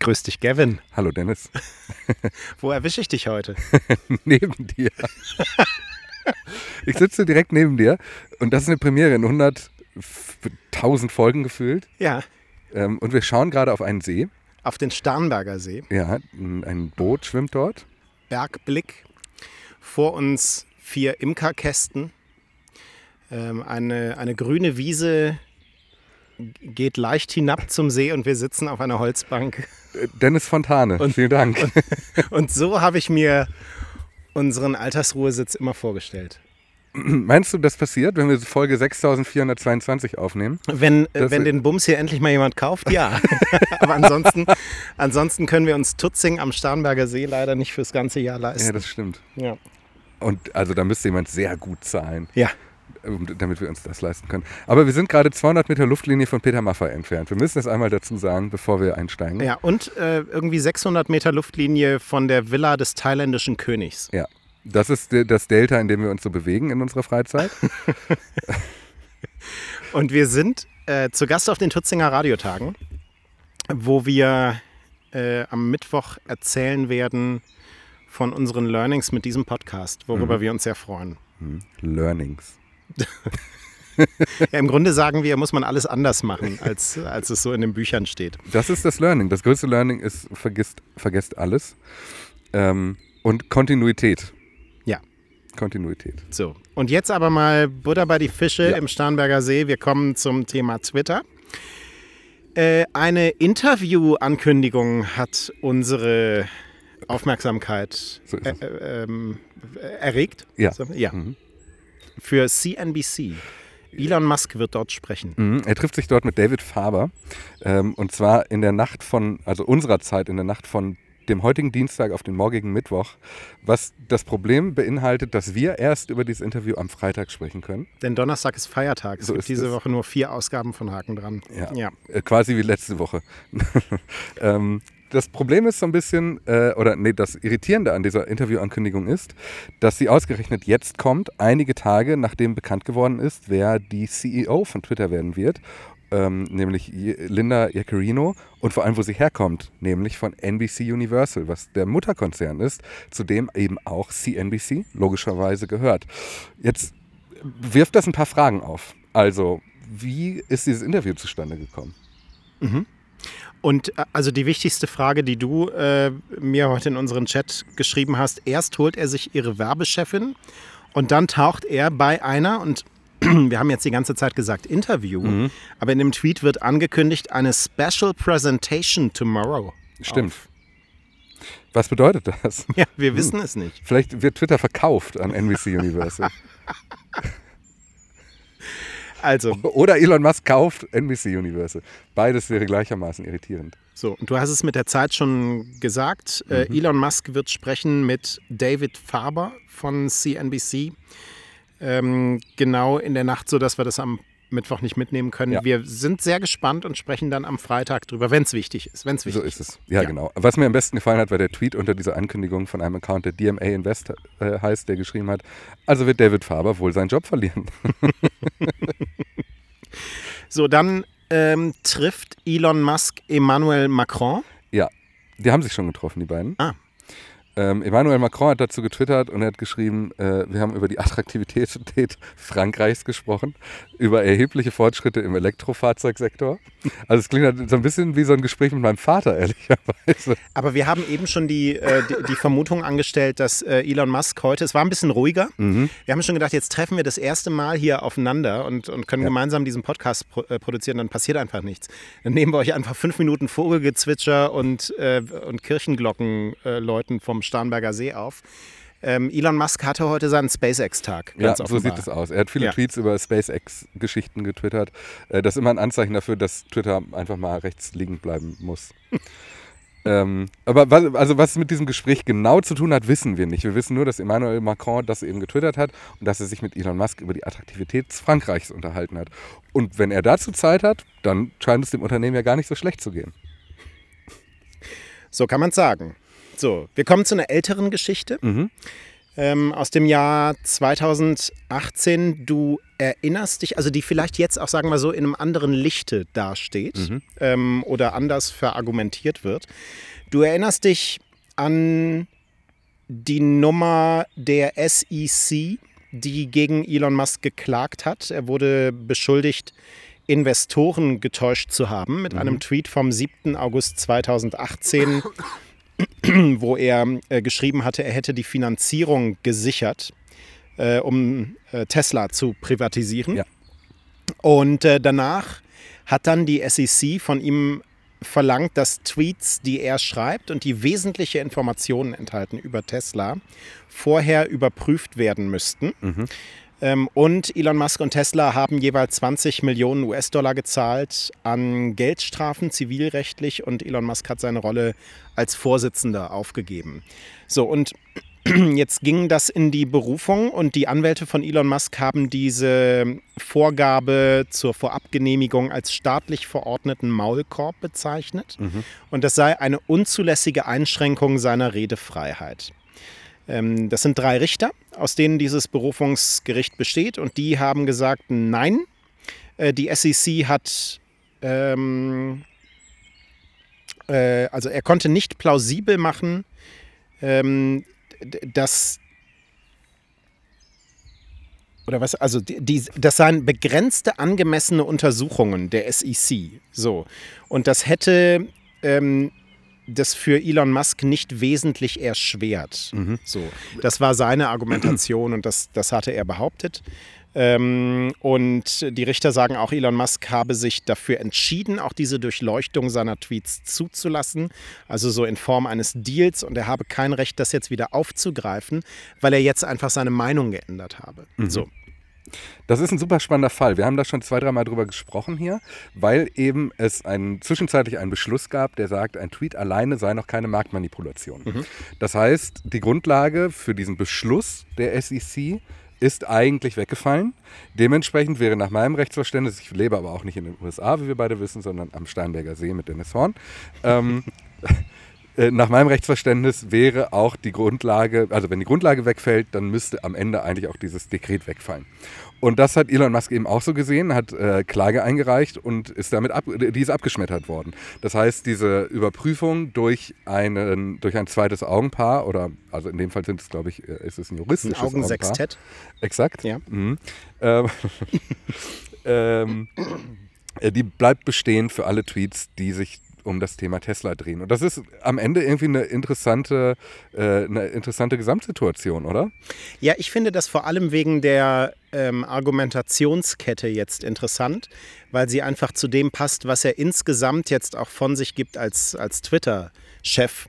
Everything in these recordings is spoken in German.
Grüß dich, Gavin. Hallo Dennis. Wo erwische ich dich heute? neben dir. ich sitze direkt neben dir und das ist eine Premiere in 100.000 Folgen gefühlt. Ja. Ähm, und wir schauen gerade auf einen See. Auf den Starnberger See. Ja, ein Boot schwimmt dort. Bergblick. Vor uns vier Imkerkästen. Ähm, eine, eine grüne Wiese geht leicht hinab zum See und wir sitzen auf einer Holzbank. Dennis Fontane, Und- vielen Dank. Und, und so habe ich mir unseren Altersruhesitz immer vorgestellt. Meinst du, das passiert, wenn wir Folge 6422 aufnehmen? Wenn, Das- wenn den Bums hier endlich mal jemand kauft, ja. Aber ansonsten, ansonsten können wir uns Tutzing am Starnberger See leider nicht fürs ganze Jahr Ja, leisten. das stimmt. Ja. Und also da müsste jemand sehr gut zahlen, ja. Damit wir uns das leisten können. Aber wir sind gerade 200 Meter Luftlinie von Peter Maffay entfernt. Wir müssen das einmal dazu sagen, bevor wir einsteigen. Ja, und äh, irgendwie 600 Meter Luftlinie von der Villa des thailändischen Königs. Ja. Das ist das Delta, in dem wir uns so bewegen in unserer Freizeit. Und wir sind äh, zu Gast auf den Tutzinger Radiotagen, wo wir äh, am Mittwoch erzählen werden von unseren Learnings mit diesem Podcast, worüber wir uns sehr freuen. Hm. Learnings. Ja, Im Grunde sagen wir, muss man alles anders machen, als, als es so in den Büchern steht. Das ist das Learning. Das größte Learning ist, vergisst, vergesst alles. Ähm, und Kontinuität. Ja. Kontinuität. So, und jetzt aber mal Butter bei die Fische Ja. im Starnberger See. Wir kommen zum Thema Twitter. Äh, eine Interview-Ankündigung hat unsere Aufmerksamkeit So äh, äh, ähm, äh, erregt. Ja. So, ja. Mhm. Für CNBC. Elon Musk wird dort sprechen. Mhm. Er trifft sich dort mit David Faber. Ähm, und zwar in der Nacht von, also unserer Zeit, in der Nacht von dem heutigen Dienstag auf den morgigen Mittwoch. Was das Problem beinhaltet, dass wir erst über dieses Interview am Freitag sprechen können. Denn Donnerstag ist Feiertag. Es So gibt diese es. Woche nur vier Ausgaben von Haken dran. Ja. ja. Äh, quasi wie letzte Woche. ähm, das Problem ist so ein bisschen, äh, oder nee, das Irritierende an dieser Interviewankündigung ist, dass sie ausgerechnet jetzt kommt, einige Tage nachdem bekannt geworden ist, wer die CEO von Twitter werden wird, ähm, nämlich Linda Yaccarino und vor allem, wo sie herkommt, nämlich von NBC Universal, was der Mutterkonzern ist, zu dem eben auch CNBC logischerweise gehört. Jetzt wirft das ein paar Fragen auf. Also, wie ist dieses Interview zustande gekommen? Und äh, also die wichtigste Frage, die du äh, mir heute in unseren Chat geschrieben hast, erst holt er sich ihre Werbechefin und dann taucht er bei einer und wir haben jetzt die ganze Zeit gesagt Interview, Mhm. aber in dem Tweet wird angekündigt eine Special Presentation tomorrow. Stimmt. Was bedeutet das? Ja, wir wissen es nicht. Vielleicht wird Twitter verkauft an NBC Universal. Also, Oder Elon Musk kauft NBC Universal. Beides wäre gleichermaßen irritierend. so, und du hast es mit der Zeit schon gesagt. Äh, Mhm. Elon Musk wird sprechen mit David Faber von CNBC. Ähm, genau in der Nacht, so dass wir das am Mittwoch nicht mitnehmen können. Ja. Wir sind sehr gespannt und sprechen dann am Freitag drüber, wenn es wichtig ist. Wenn's So wichtig ist es. Ja, Ja. genau. Was mir am besten gefallen hat, war der Tweet unter dieser Ankündigung von einem Account, der DMA Invest äh, heißt, der geschrieben hat, also wird David Faber wohl seinen Job verlieren. So, dann ähm, trifft Elon Musk Emmanuel Macron. Ja, die haben sich schon getroffen, die beiden. Ah. Ähm, Emmanuel Macron hat dazu getwittert und er hat geschrieben, äh, wir haben über die Attraktivität Frankreichs gesprochen, über erhebliche Fortschritte im Elektrofahrzeugsektor. Also es klingt halt so ein bisschen wie so ein Gespräch mit meinem Vater, ehrlicherweise. Aber wir haben eben schon die, äh, die, die Vermutung angestellt, dass äh, Elon Musk heute, es war ein bisschen ruhiger. Mhm. Wir haben schon gedacht, jetzt treffen wir das erste Mal hier aufeinander und, und können gemeinsam diesen Podcast pro, äh, produzieren, dann passiert einfach nichts. Dann nehmen wir euch einfach fünf Minuten Vogelgezwitscher und, äh, und Kirchenglocken äh, läuten vom Starnberger See auf. Ähm, Elon Musk hatte heute seinen SpaceX-Tag. Ja, Ganz so offenbar. sieht es aus. Er hat viele Ja. Tweets über SpaceX-Geschichten getwittert. Äh, das ist immer ein Anzeichen dafür, dass Twitter einfach mal rechts liegen bleiben muss. ähm, aber was, also was es mit diesem Gespräch genau zu tun hat, wissen wir nicht. Wir wissen nur, dass Emmanuel Macron das eben getwittert hat und dass er sich mit Elon Musk über die Attraktivität Frankreichs unterhalten hat. Und wenn er dazu Zeit hat, dann scheint es dem Unternehmen ja gar nicht so schlecht zu gehen. So kann man sagen. So, wir kommen zu einer älteren Geschichte. Mhm. ähm, aus dem Jahr 2018. Du erinnerst dich, also die vielleicht jetzt auch, sagen wir so, in einem anderen Lichte dasteht Mhm. ähm, oder anders verargumentiert wird. Du erinnerst dich an die Nummer der SEC, die gegen Elon Musk geklagt hat. Er wurde beschuldigt, Investoren getäuscht zu haben mit einem Tweet vom 7. August 2018, wo er äh, geschrieben hatte, er hätte die Finanzierung gesichert, äh, um äh, Tesla zu privatisieren. Ja. Und äh, danach hat dann die SEC von ihm verlangt, dass Tweets, die er schreibt und die wesentliche Informationen enthalten über Tesla, vorher überprüft werden müssten. Ähm, und Elon Musk und Tesla haben jeweils 20 Millionen US-Dollar gezahlt an Geldstrafen, zivilrechtlich, und Elon Musk hat seine Rolle als Vorsitzender aufgegeben. So, und Jetzt ging das in die Berufung und die Anwälte von Elon Musk haben diese Vorgabe zur Vorabgenehmigung als staatlich verordneten Maulkorb bezeichnet. Und das sei eine unzulässige Einschränkung seiner Redefreiheit. Ähm, Das sind drei Richter, aus denen dieses Berufungsgericht besteht und die haben gesagt, nein, äh, die SEC hat, ähm, äh, also er konnte nicht plausibel machen, ähm, dass oder was, also die, die, das seien begrenzte angemessene Untersuchungen der SEC. So. Und das hätte ähm, das für Elon Musk nicht wesentlich erschwert. So. Das war seine Argumentation und das, das hatte er behauptet. Ähm, und die Richter sagen auch, Elon Musk habe sich dafür entschieden, auch diese Durchleuchtung seiner Tweets zuzulassen, also so in Form eines Deals. Und er habe kein Recht, das jetzt wieder aufzugreifen, weil er jetzt einfach seine Meinung geändert habe. So. Das ist ein super spannender Fall. Wir haben da schon zwei, dreimal drüber gesprochen hier, weil eben es einen, zwischenzeitlich einen Beschluss gab, der sagt, ein Tweet alleine sei noch keine Marktmanipulation. Das heißt, die Grundlage für diesen Beschluss der SEC ist eigentlich weggefallen. Dementsprechend wäre nach meinem Rechtsverständnis, ich lebe aber auch nicht in den USA, wie wir beide wissen, sondern am Starnberger See mit Dennis Horn, ähm, äh, nach meinem Rechtsverständnis wäre auch die Grundlage, also wenn die Grundlage wegfällt, dann müsste am Ende eigentlich auch dieses Dekret wegfallen. Und das hat Elon Musk eben auch so gesehen, hat äh, Klage eingereicht und ist damit ab, die ist abgeschmettert worden. Das heißt, diese Überprüfung durch, einen, durch ein zweites Augenpaar, oder also in dem Fall sind es, glaube ich, äh, ist es ein Ein juristisches Augenpaar. Augensextett. Exakt. Ja. Mhm. Ähm, ähm, äh, die bleibt bestehen für alle Tweets, die sich um das Thema Tesla drehen. Und das ist am Ende irgendwie eine interessante, äh, eine interessante Gesamtsituation, oder? Ja, ich finde das vor allem wegen der ähm, Argumentationskette jetzt interessant, weil sie einfach zu dem passt, was er insgesamt jetzt auch von sich gibt als, als Twitter-Chef.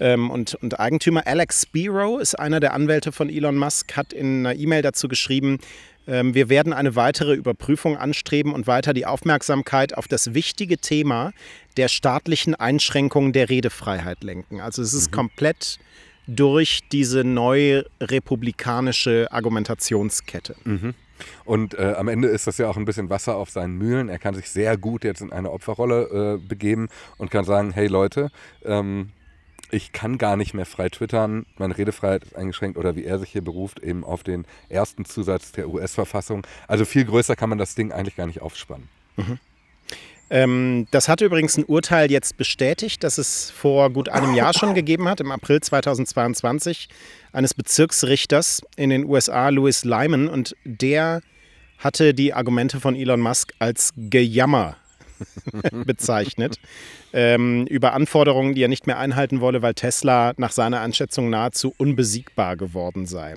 Ähm, und, und Eigentümer Alex Spiro ist einer der Anwälte von Elon Musk, hat in einer E-Mail dazu geschrieben, wir werden eine weitere Überprüfung anstreben und weiter die Aufmerksamkeit auf das wichtige Thema der staatlichen Einschränkung der Redefreiheit lenken. Also es ist komplett durch diese neue republikanische Argumentationskette. Und äh, am Ende ist das ja auch ein bisschen Wasser auf seinen Mühlen. Er kann sich sehr gut jetzt in eine Opferrolle äh, begeben und kann sagen, hey Leute, ähm, ich kann gar nicht mehr frei twittern, meine Redefreiheit ist eingeschränkt oder wie er sich hier beruft, eben auf den ersten Zusatz der US-Verfassung. Also viel größer kann man das Ding eigentlich gar nicht aufspannen. Ähm, das hatte übrigens ein Urteil jetzt bestätigt, das es vor gut einem Jahr schon gegeben hat, im April 2022, eines Bezirksrichters in den USA, Louis Lyman. Und der hatte die Argumente von Elon Musk als Gejammer bezeichnet. Ähm, über Anforderungen, die er nicht mehr einhalten wolle, weil Tesla nach seiner Einschätzung nahezu unbesiegbar geworden sei.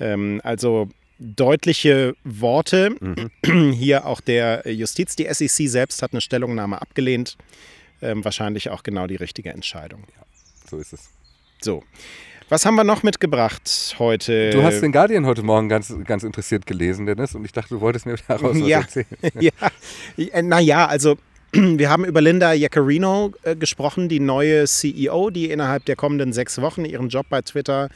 Ähm, also deutliche Worte. Hier auch der Justiz. Die SEC selbst hat eine Stellungnahme abgelehnt. Ähm, wahrscheinlich auch genau die richtige Entscheidung. So ist es. So. Was haben wir noch mitgebracht heute? Du hast den Guardian heute Morgen ganz, ganz interessiert gelesen, Dennis, und ich dachte, du wolltest mir daraus was ja, erzählen. ja. Naja, also wir haben über Linda Jaccarino äh, gesprochen, die neue CEO, die innerhalb der kommenden sechs Wochen ihren Job bei Twitter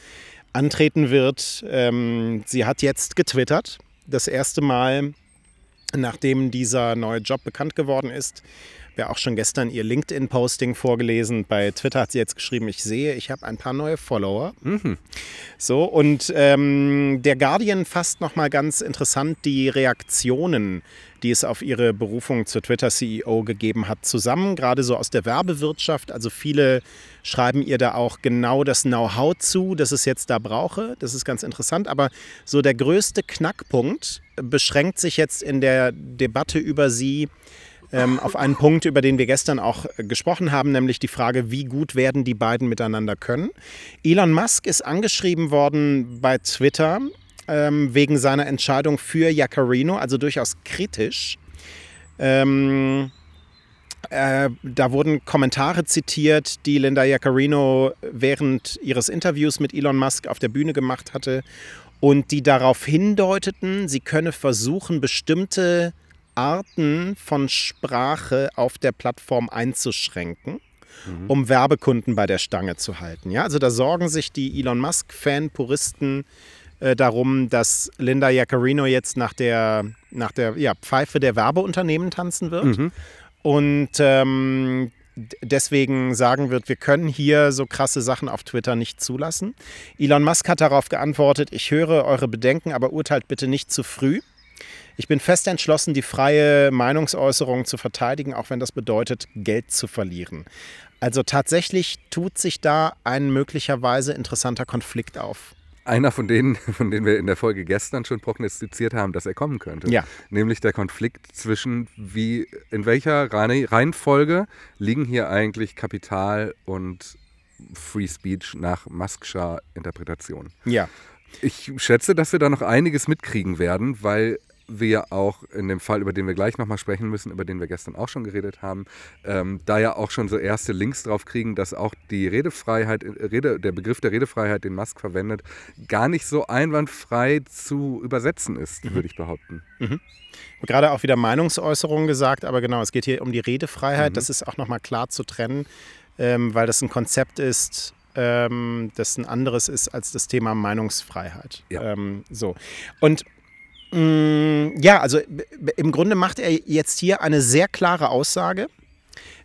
antreten wird. Ähm, sie hat jetzt getwittert, das erste Mal, nachdem dieser neue Job bekannt geworden ist. Ja auch schon gestern ihr LinkedIn-Posting vorgelesen. Bei Twitter hat sie jetzt geschrieben, ich sehe, ich habe ein paar neue Follower. Mhm. So, und ähm, der Guardian fasst nochmal ganz interessant die Reaktionen, die es auf ihre Berufung zur Twitter-CEO gegeben hat, zusammen, gerade so aus der Werbewirtschaft. Also viele schreiben ihr da auch genau das Know-how zu, das es jetzt da brauche. Das ist ganz interessant. Aber so der größte Knackpunkt beschränkt sich jetzt in der Debatte über sie ähm, auf einen Punkt, über den wir gestern auch äh, gesprochen haben, nämlich die Frage, wie gut werden die beiden miteinander können. Elon Musk ist angeschrieben worden bei Twitter ähm, wegen seiner Entscheidung für Jacarino, also durchaus kritisch. Ähm, äh, da wurden Kommentare zitiert, die Linda Jacarino während ihres Interviews mit Elon Musk auf der Bühne gemacht hatte und die darauf hindeuteten, sie könne versuchen, bestimmte Arten von Sprache auf der Plattform einzuschränken, um Werbekunden bei der Stange zu halten. Ja, also da sorgen sich die Elon Musk-Fan-Puristen äh, darum, dass Linda Jaccarino jetzt nach der, nach der ja, Pfeife der Werbeunternehmen tanzen wird. Mhm. Und ähm, deswegen sagen wird, wir können hier so krasse Sachen auf Twitter nicht zulassen. Elon Musk hat darauf geantwortet, ich höre eure Bedenken, aber urteilt bitte nicht zu früh. Ich bin fest entschlossen, die freie Meinungsäußerung zu verteidigen, auch wenn das bedeutet, Geld zu verlieren. Also tatsächlich tut sich da ein möglicherweise interessanter Konflikt auf einer von denen, von denen wir in der Folge gestern schon prognostiziert haben, dass er kommen könnte. Ja. Nämlich der Konflikt zwischen, wie, in welcher Reihenfolge liegen hier eigentlich Kapital und Free Speech nach Muskscher Interpretation. Ja. Ich schätze, dass wir da noch einiges mitkriegen werden, weil wir auch in dem Fall, über den wir gleich nochmal sprechen müssen, über den wir gestern auch schon geredet haben, ähm, da ja auch schon so erste Links drauf kriegen, dass auch die Redefreiheit, Rede, der Begriff der Redefreiheit, den Musk verwendet, gar nicht so einwandfrei zu übersetzen ist, mhm. würde ich behaupten. Mhm. Gerade auch wieder Meinungsäußerungen gesagt, aber genau, es geht hier um die Redefreiheit. Mhm. Das ist auch nochmal klar zu trennen, ähm, weil das ein Konzept ist, ähm, das ein anderes ist als das Thema Meinungsfreiheit. Ja. Ähm, so. Und ja, also im Grunde macht er jetzt hier eine sehr klare Aussage,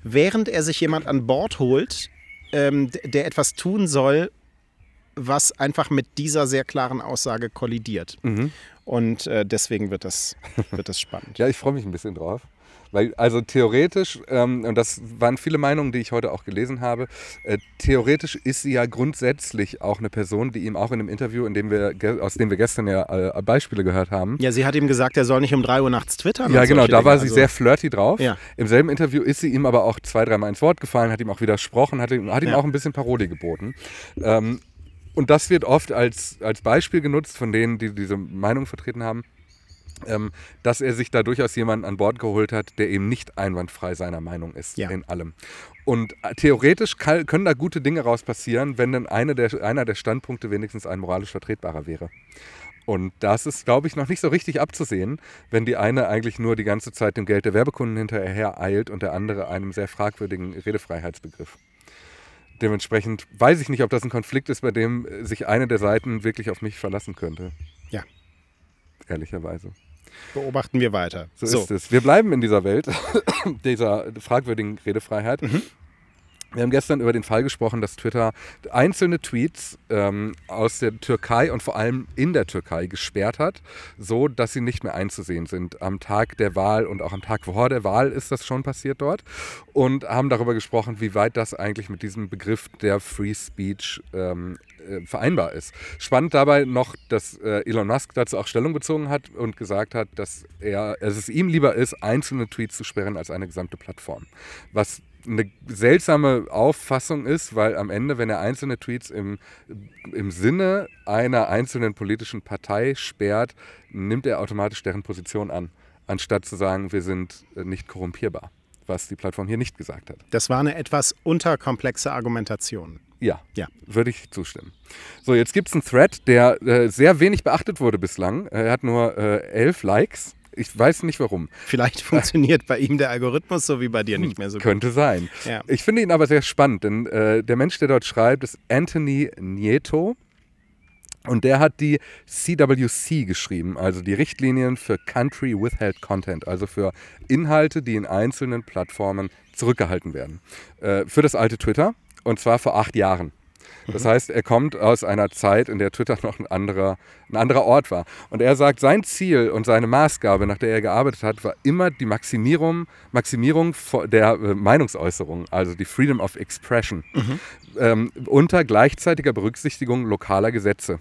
während er sich jemand an Bord holt, ähm, der etwas tun soll, was einfach mit dieser sehr klaren Aussage kollidiert. Mhm. Und äh, deswegen wird das, wird das spannend. ja, ich freue mich ein bisschen drauf. Weil, also theoretisch, ähm, und das waren viele Meinungen, die ich heute auch gelesen habe, äh, theoretisch ist sie ja grundsätzlich auch eine Person, die ihm auch in dem Interview, in dem wir, aus dem wir gestern ja äh, Beispiele gehört haben. Ja, sie hat ihm gesagt, er soll nicht um 3 Uhr nachts twittern. Ja, genau, da war sie also. sehr flirty drauf. Ja. Im selben Interview ist sie ihm aber auch zwei, dreimal ins Wort gefallen, hat ihm auch widersprochen, hat ihm, hat ihm ja. auch ein bisschen Parodie geboten. Ähm, und das wird oft als, als Beispiel genutzt von denen, die diese Meinung vertreten haben ähm, dass er sich da durchaus jemanden an Bord geholt hat, der eben nicht einwandfrei seiner Meinung ist ja. in allem. Und äh, theoretisch kann, können da gute Dinge raus passieren, wenn dann eine der, einer der Standpunkte wenigstens ein moralisch vertretbarer wäre. Und das ist, glaube ich, noch nicht so richtig abzusehen, wenn die eine eigentlich nur die ganze Zeit dem Geld der Werbekunden hinterher eilt und der andere einem sehr fragwürdigen Redefreiheitsbegriff. Dementsprechend weiß ich nicht, ob das ein Konflikt ist, bei dem sich eine der Seiten wirklich auf mich verlassen könnte. Ja. Ehrlicherweise. Beobachten wir weiter. So, so. ist es. Wir bleiben in dieser Welt, dieser fragwürdigen Redefreiheit. Mhm. Wir haben gestern über den Fall gesprochen, dass Twitter einzelne Tweets ähm, aus der Türkei und vor allem in der Türkei gesperrt hat, so dass sie nicht mehr einzusehen sind. Am Tag der Wahl und auch am Tag vor der Wahl ist das schon passiert dort und haben darüber gesprochen, wie weit das eigentlich mit diesem Begriff der Free Speech ähm, äh, vereinbar ist. Spannend dabei noch, dass äh, Elon Musk dazu auch Stellung bezogen hat und gesagt hat, dass er, dass es ihm lieber ist, einzelne Tweets zu sperren als eine gesamte Plattform. Was eine seltsame Auffassung ist, weil am Ende, wenn er einzelne Tweets im, im Sinne einer einzelnen politischen Partei sperrt, nimmt er automatisch deren Position an, anstatt zu sagen, wir sind äh, nicht korrumpierbar, was die Plattform hier nicht gesagt hat. Das war eine etwas unterkomplexe Argumentation. Ja, ja. würde ich zustimmen. So, jetzt gibt es einen Thread, der äh, sehr wenig beachtet wurde bislang. Er hat nur äh, elf Likes. Ich weiß nicht warum. Vielleicht funktioniert bei ihm der Algorithmus so wie bei dir nicht mehr so gut. Könnte sein. Ja. Ich finde ihn aber sehr spannend, denn äh, der Mensch, der dort schreibt, ist Anthony Nieto. Und der hat die CWC geschrieben, also die Richtlinien für Country Withheld Content, also für Inhalte, die in einzelnen Plattformen zurückgehalten werden. Äh, für das alte Twitter, und zwar vor acht Jahren. Das heißt, er kommt aus einer Zeit, in der Twitter noch ein anderer, ein anderer Ort war. Und er sagt, sein Ziel und seine Maßgabe, nach der er gearbeitet hat, war immer die Maximierung, Maximierung der äh, Meinungsäußerung, also die Freedom of Expression, mhm. ähm, unter gleichzeitiger Berücksichtigung lokaler Gesetze.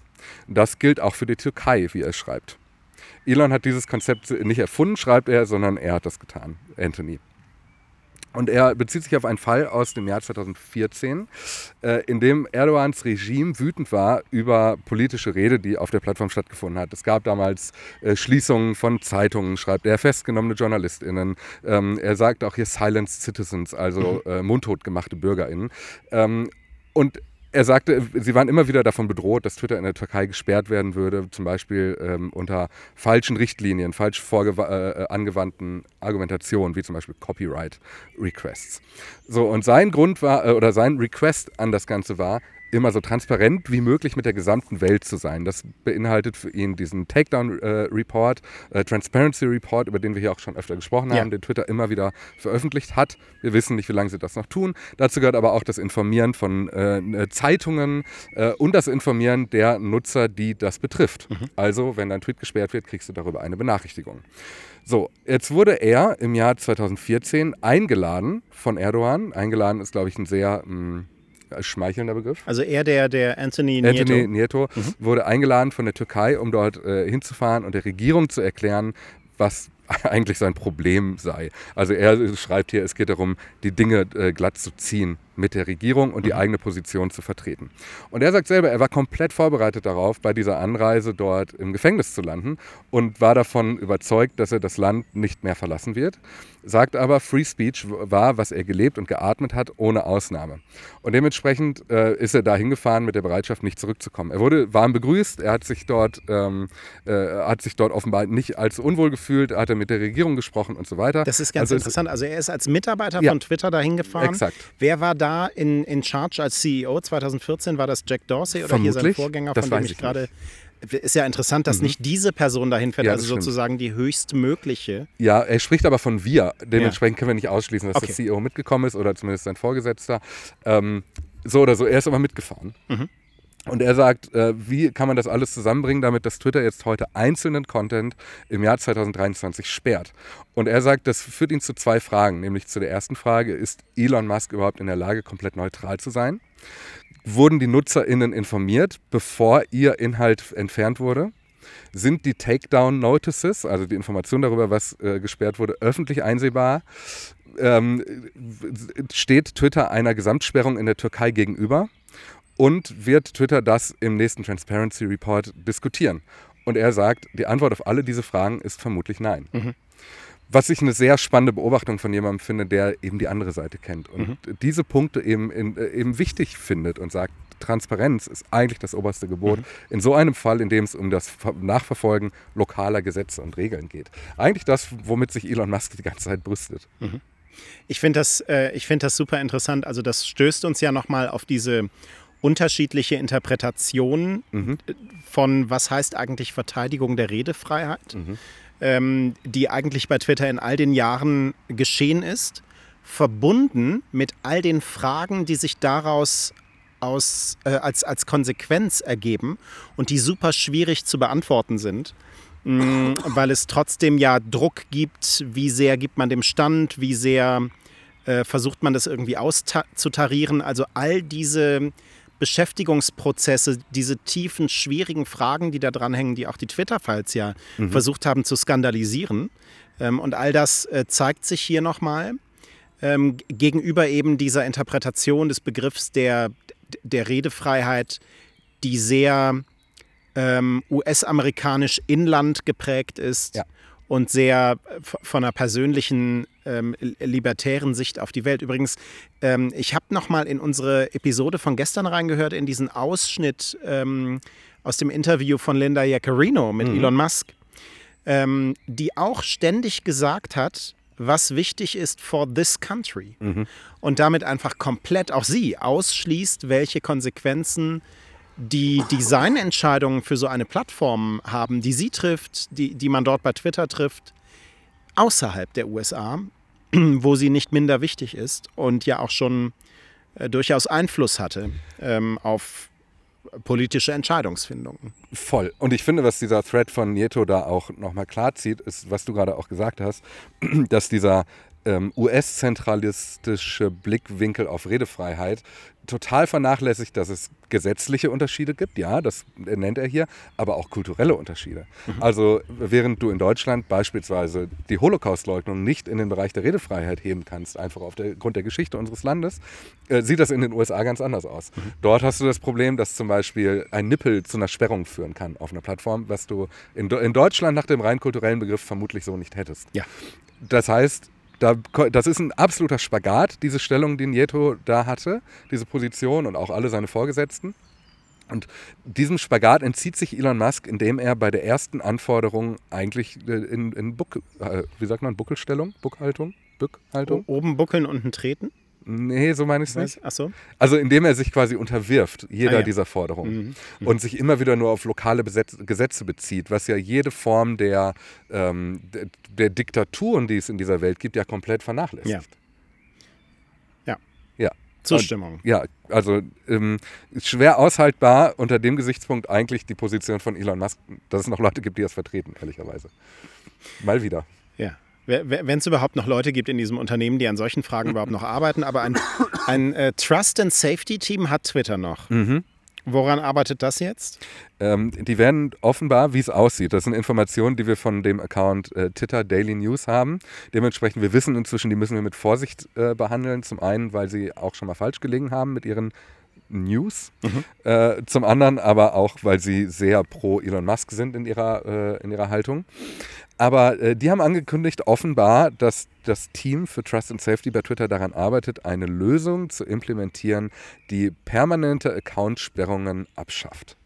Das gilt auch für die Türkei, wie er schreibt. Elon hat dieses Konzept nicht erfunden, schreibt er, sondern er hat das getan, Anthony. Und er bezieht sich auf einen Fall aus dem Jahr 2014, äh, in dem Erdogans Regime wütend war über politische Rede, die auf der Plattform stattgefunden hat. Es gab damals äh, Schließungen von Zeitungen, schreibt er, festgenommene JournalistInnen. Ähm, er sagt auch hier Silenced Citizens, also mhm. äh, mundtot gemachte BürgerInnen. Ähm, und er sagte, sie waren immer wieder davon bedroht, dass Twitter in der Türkei gesperrt werden würde, zum Beispiel ähm, unter falschen Richtlinien, falsch äh, angewandten Argumentationen, wie zum Beispiel Copyright Requests. So, und sein Grund war, äh, oder sein Request an das Ganze war, immer so transparent wie möglich mit der gesamten Welt zu sein. Das beinhaltet für ihn diesen Takedown-Report, äh, äh, Transparency Report, über den wir hier auch schon öfter gesprochen haben, ja. den Twitter immer wieder veröffentlicht hat. Wir wissen nicht, wie lange sie das noch tun. Dazu gehört aber auch das Informieren von äh, Zeitungen äh, und das Informieren der Nutzer, die das betrifft. Mhm. Also, wenn dein Tweet gesperrt wird, kriegst du darüber eine Benachrichtigung. So, jetzt wurde er im Jahr 2014 eingeladen von Erdogan. Eingeladen ist, glaube ich, ein sehr mh, hm, schmeichelnder Begriff. Also er, der, der Anthony Nieto. Anthony Nieto mhm. wurde eingeladen von der Türkei, um dort äh, hinzufahren und der Regierung zu erklären, was eigentlich sein Problem sei. Also er schreibt hier, es geht darum, die Dinge äh, glatt zu ziehen mit der Regierung und die mhm. eigene Position zu vertreten. Und er sagt selber, er war komplett vorbereitet darauf, bei dieser Anreise dort im Gefängnis zu landen und war davon überzeugt, dass er das Land nicht mehr verlassen wird. Sagt aber, Free Speech war, was er gelebt und geatmet hat, ohne Ausnahme. Und dementsprechend äh, ist er da hingefahren mit der Bereitschaft, nicht zurückzukommen. Er wurde warm begrüßt, er hat sich dort, ähm, äh, hat sich dort offenbar nicht allzu unwohl gefühlt, hat er mit der Regierung gesprochen und so weiter. Das ist ganz also interessant. Also er ist als Mitarbeiter ja, von Twitter dahin gefahren. Exakt. Wer war da in, in Charge als CEO 2014? War das Jack Dorsey oder Vermutlich. hier sein Vorgänger, von dem ich, ich gerade. Ist ja interessant, dass mhm. nicht diese Person dahin fährt, ja, also sozusagen die höchstmögliche. Ja, er spricht aber von wir. Dementsprechend ja. können wir nicht ausschließen, dass okay. der CEO mitgekommen ist oder zumindest sein Vorgesetzter. Ähm, so oder so, er ist aber mitgefahren. Mhm. Und er sagt, äh, wie kann man das alles zusammenbringen, damit das Twitter jetzt heute einzelnen Content im Jahr 2023 sperrt? Und er sagt, das führt ihn zu zwei Fragen. Nämlich zu der ersten Frage, ist Elon Musk überhaupt in der Lage, komplett neutral zu sein? Wurden die NutzerInnen informiert, bevor ihr Inhalt entfernt wurde? Sind die Takedown-Notices, also die Information darüber, was äh, gesperrt wurde, öffentlich einsehbar? Ähm, steht Twitter einer Gesamtsperrung in der Türkei gegenüber? Und wird Twitter das im nächsten Transparency Report diskutieren? Und er sagt, die Antwort auf alle diese Fragen ist vermutlich nein. Mhm. Was ich eine sehr spannende Beobachtung von jemandem finde, der eben die andere Seite kennt und mhm. diese Punkte eben, in, äh, eben wichtig findet und sagt, Transparenz ist eigentlich das oberste Gebot. Mhm. In so einem Fall, in dem es um das Nachverfolgen lokaler Gesetze und Regeln geht. Eigentlich das, womit sich Elon Musk die ganze Zeit brüstet. Mhm. Ich finde das, äh, find das super interessant. Also das stößt uns ja nochmal auf diese unterschiedliche Interpretationen mhm. von, was heißt eigentlich Verteidigung der Redefreiheit, mhm. ähm, die eigentlich bei Twitter in all den Jahren geschehen ist, verbunden mit all den Fragen, die sich daraus aus, äh, als, als Konsequenz ergeben und die super schwierig zu beantworten sind. Mm, weil es trotzdem ja Druck gibt, wie sehr gibt man dem Stand, wie sehr äh, versucht man das irgendwie auszutarieren. Also all diese Beschäftigungsprozesse, diese tiefen, schwierigen Fragen, die da dranhängen, die auch die Twitter-Files ja mhm. versucht haben zu skandalisieren. Ähm, und all das äh, zeigt sich hier nochmal ähm, gegenüber eben dieser Interpretation des Begriffs der, der Redefreiheit, die sehr ähm, US-amerikanisch Inland geprägt ist. Ja und sehr äh, von einer persönlichen ähm, libertären Sicht auf die Welt. Übrigens, ähm, ich habe noch mal in unsere Episode von gestern reingehört, in diesen Ausschnitt ähm, aus dem Interview von Linda Jaccarino mit mhm. Elon Musk, ähm, die auch ständig gesagt hat, was wichtig ist for this country. Mhm. Und damit einfach komplett auch sie ausschließt, welche Konsequenzen die Designentscheidungen für so eine Plattform haben, die sie trifft, die, die man dort bei Twitter trifft, außerhalb der USA, wo sie nicht minder wichtig ist und ja auch schon äh, durchaus Einfluss hatte ähm, auf politische Entscheidungsfindungen. Voll. Und ich finde, was dieser Thread von Nieto da auch nochmal klar zieht, ist, was du gerade auch gesagt hast, dass dieser ähm, US-zentralistische Blickwinkel auf Redefreiheit total vernachlässigt, dass es gesetzliche Unterschiede gibt, ja, das nennt er hier, aber auch kulturelle Unterschiede. Mhm. Also während du in Deutschland beispielsweise die Holocaustleugnung nicht in den Bereich der Redefreiheit heben kannst, einfach aufgrund der Geschichte unseres Landes, äh, sieht das in den USA ganz anders aus. Mhm. Dort hast du das Problem, dass zum Beispiel ein Nippel zu einer Sperrung führen kann auf einer Plattform, was du in, in Deutschland nach dem rein kulturellen Begriff vermutlich so nicht hättest. Ja. Das heißt, da, das ist ein absoluter Spagat, diese Stellung, die Nieto da hatte, diese Position und auch alle seine Vorgesetzten. Und diesem Spagat entzieht sich Elon Musk, indem er bei der ersten Anforderung eigentlich äh, in, in Buck, äh, wie sagt man, Buckelstellung, Buckhaltung, Bückhaltung? Oben buckeln, unten treten? Nee, so meine ich es nicht. Ach so. Also indem er sich quasi unterwirft, jeder ah, ja. dieser Forderungen. Mhm. Mhm. Und sich immer wieder nur auf lokale Besetz Gesetze bezieht, was ja jede Form der, ähm, der, der, Diktaturen, die es in dieser Welt gibt, ja komplett vernachlässigt. Ja. Ja. ja. Zustimmung. Und, ja, also ähm, schwer aushaltbar unter dem Gesichtspunkt eigentlich die Position von Elon Musk, dass es noch Leute gibt, die das vertreten, ehrlicherweise. Mal wieder. Ja wenn es überhaupt noch Leute gibt in diesem Unternehmen, die an solchen Fragen überhaupt noch arbeiten. Aber ein, ein äh, Trust and Safety Team hat Twitter noch. Mhm. Woran arbeitet das jetzt? Ähm, die werden offenbar, wie es aussieht, das sind Informationen, die wir von dem Account äh, Twitter Daily News haben. Dementsprechend, wir wissen inzwischen, die müssen wir mit Vorsicht äh, behandeln. Zum einen, weil sie auch schon mal falsch gelegen haben mit ihren News. Mhm. Äh, zum anderen aber auch, weil sie sehr pro Elon Musk sind in ihrer, äh, in ihrer Haltung. Aber äh, die haben angekündigt, offenbar, dass das Team für Trust and Safety bei Twitter daran arbeitet, eine Lösung zu implementieren, die permanente Accountsperrungen abschafft.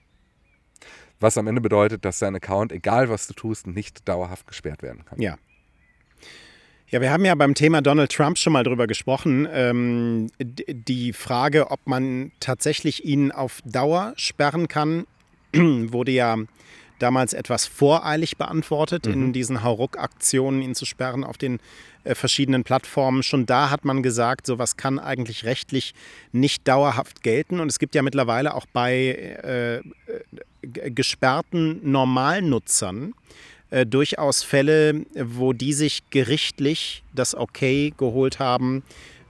Was am Ende bedeutet, dass dein Account, egal was du tust, nicht dauerhaft gesperrt werden kann. Ja. Ja, wir haben ja beim Thema Donald Trump schon mal drüber gesprochen. Ähm, die Frage, ob man tatsächlich ihn auf Dauer sperren kann, wurde ja damals etwas voreilig beantwortet, mhm. in diesen Hauruck-Aktionen ihn zu sperren auf den äh, verschiedenen Plattformen. Schon da hat man gesagt, sowas kann eigentlich rechtlich nicht dauerhaft gelten. Und es gibt ja mittlerweile auch bei äh, äh gesperrten Normalnutzern äh, durchaus Fälle, wo die sich gerichtlich das Okay geholt haben,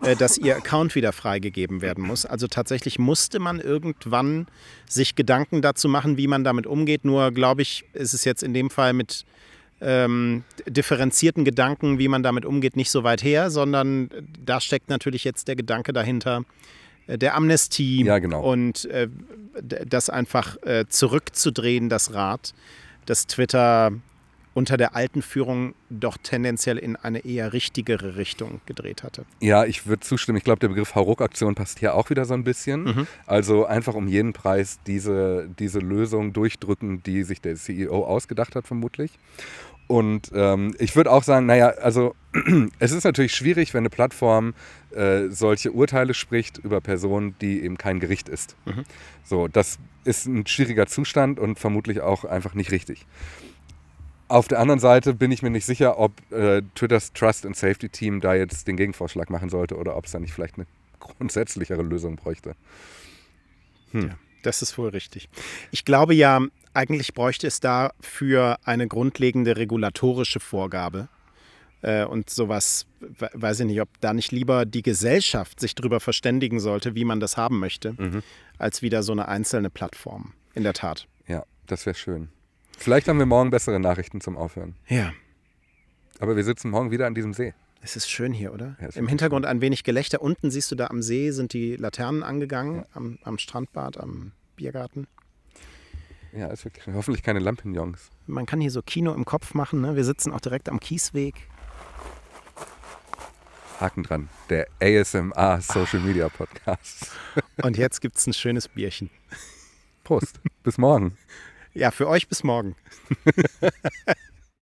äh, dass ihr Account wieder freigegeben werden muss. Also tatsächlich musste man irgendwann sich Gedanken dazu machen, wie man damit umgeht. Nur glaube ich, ist es jetzt in dem Fall mit ähm, differenzierten Gedanken, wie man damit umgeht, nicht so weit her, sondern da steckt natürlich jetzt der Gedanke dahinter, äh, der Amnestie ja, genau. und äh, das einfach äh, zurückzudrehen, das Rad, dass Twitter unter der alten Führung doch tendenziell in eine eher richtigere Richtung gedreht hatte. Ja, ich würde zustimmen. Ich glaube, der Begriff Hauruck-Aktion passt hier auch wieder so ein bisschen. Mhm. Also einfach um jeden Preis diese, diese Lösung durchdrücken, die sich der CEO ausgedacht hat, vermutlich. Und ähm, ich würde auch sagen, naja, also es ist natürlich schwierig, wenn eine Plattform äh, solche Urteile spricht über Personen, die eben kein Gericht ist. Mhm. So, das ist ein schwieriger Zustand und vermutlich auch einfach nicht richtig. Auf der anderen Seite bin ich mir nicht sicher, ob äh, Twitters Trust and Safety Team da jetzt den Gegenvorschlag machen sollte oder ob es da nicht vielleicht eine grundsätzlichere Lösung bräuchte. Hm. Ja, das ist wohl richtig. Ich glaube ja, eigentlich bräuchte es dafür eine grundlegende regulatorische Vorgabe. Äh, und sowas, weiß ich nicht, ob da nicht lieber die Gesellschaft sich darüber verständigen sollte, wie man das haben möchte, mhm. als wieder so eine einzelne Plattform. In der Tat. Ja, das wäre schön. Vielleicht haben wir morgen bessere Nachrichten zum Aufhören. Ja. Aber wir sitzen morgen wieder an diesem See. Es ist schön hier, oder? Ja, Im Hintergrund schön. ein wenig Gelächter. Unten siehst du da am See sind die Laternen angegangen, ja. am, am Strandbad, am Biergarten. Ja, ist wirklich hoffentlich keine Lampignons. Man kann hier so Kino im Kopf machen. Ne? Wir sitzen auch direkt am Kiesweg. Haken dran. Der ASMR Social Media Podcast. Und jetzt gibt es ein schönes Bierchen. Prost. Bis morgen. Ja, für euch bis morgen.